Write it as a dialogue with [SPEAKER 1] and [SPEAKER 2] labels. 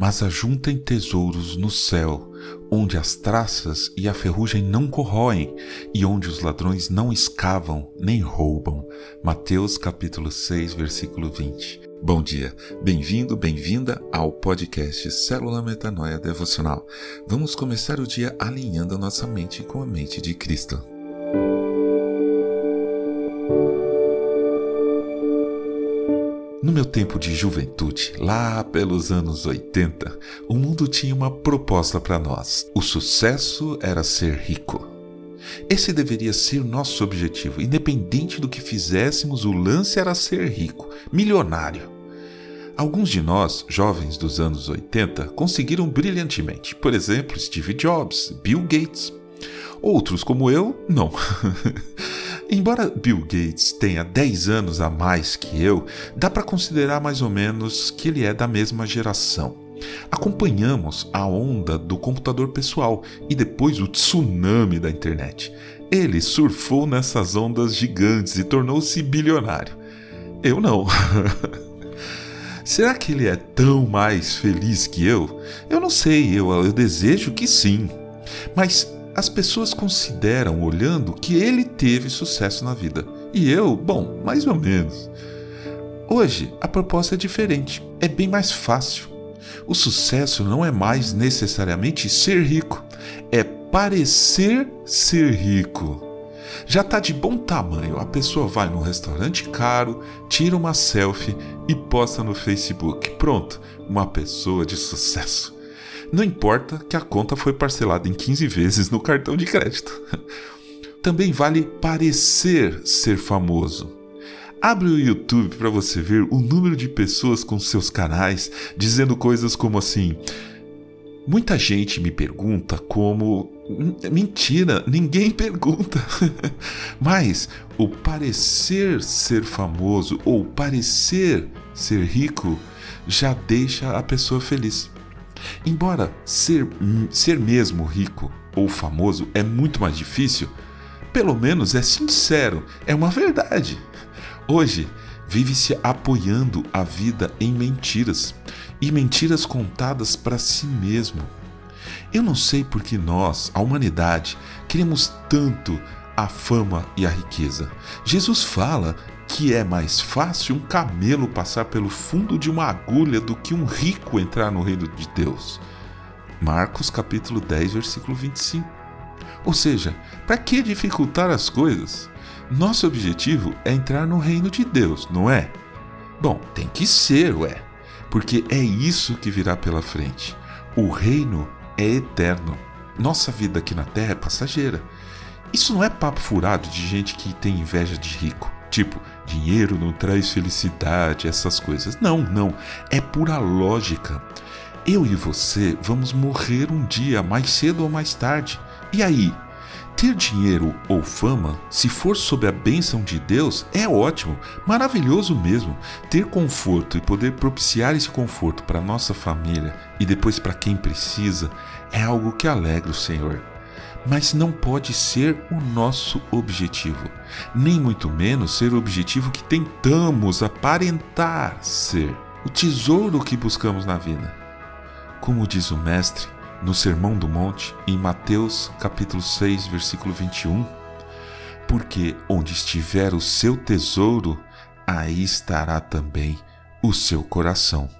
[SPEAKER 1] mas ajuntem tesouros no céu, onde as traças e a ferrugem não corroem, e onde os ladrões não escavam nem roubam. Mateus capítulo 6, versículo 20. Bom dia, bem-vindo, bem-vinda ao podcast Célula Metanoia Devocional. Vamos começar o dia alinhando a nossa mente com a mente de Cristo. No meu tempo de juventude, lá pelos anos 80, o mundo tinha uma proposta para nós. O sucesso era ser rico. Esse deveria ser nosso objetivo. Independente do que fizéssemos, o lance era ser rico, milionário. Alguns de nós, jovens dos anos 80, conseguiram brilhantemente. Por exemplo, Steve Jobs, Bill Gates. Outros, como eu, não. Embora Bill Gates tenha 10 anos a mais que eu, dá para considerar mais ou menos que ele é da mesma geração. Acompanhamos a onda do computador pessoal e depois o tsunami da internet. Ele surfou nessas ondas gigantes e tornou-se bilionário. Eu não. Será que ele é tão mais feliz que eu? Eu não sei, eu, eu desejo que sim. Mas as pessoas consideram olhando que ele teve sucesso na vida. E eu, bom, mais ou menos. Hoje a proposta é diferente, é bem mais fácil. O sucesso não é mais necessariamente ser rico, é parecer ser rico. Já está de bom tamanho, a pessoa vai num restaurante caro, tira uma selfie e posta no Facebook. Pronto, uma pessoa de sucesso. Não importa que a conta foi parcelada em 15 vezes no cartão de crédito. Também vale parecer ser famoso. Abre o YouTube para você ver o número de pessoas com seus canais dizendo coisas como assim: Muita gente me pergunta como. Mentira, ninguém pergunta. Mas o parecer ser famoso ou parecer ser rico já deixa a pessoa feliz. Embora ser, ser mesmo rico ou famoso é muito mais difícil, pelo menos é sincero, é uma verdade. Hoje, vive-se apoiando a vida em mentiras e mentiras contadas para si mesmo. Eu não sei por que nós, a humanidade, queremos tanto a fama e a riqueza. Jesus fala que é mais fácil um camelo passar pelo fundo de uma agulha do que um rico entrar no reino de Deus. Marcos capítulo 10, versículo 25. Ou seja, para que dificultar as coisas? Nosso objetivo é entrar no reino de Deus, não é? Bom, tem que ser, ué, porque é isso que virá pela frente. O reino é eterno. Nossa vida aqui na terra é passageira. Isso não é papo furado de gente que tem inveja de rico. Tipo, dinheiro não traz felicidade, essas coisas. Não, não. É pura lógica. Eu e você vamos morrer um dia, mais cedo ou mais tarde. E aí? Ter dinheiro ou fama, se for sob a bênção de Deus, é ótimo, maravilhoso mesmo. Ter conforto e poder propiciar esse conforto para nossa família e depois para quem precisa é algo que alegra o Senhor mas não pode ser o nosso objetivo, nem muito menos ser o objetivo que tentamos aparentar ser, o tesouro que buscamos na vida. Como diz o Mestre no Sermão do Monte, em Mateus capítulo 6, versículo 21, porque onde estiver o seu tesouro, aí estará também o seu coração.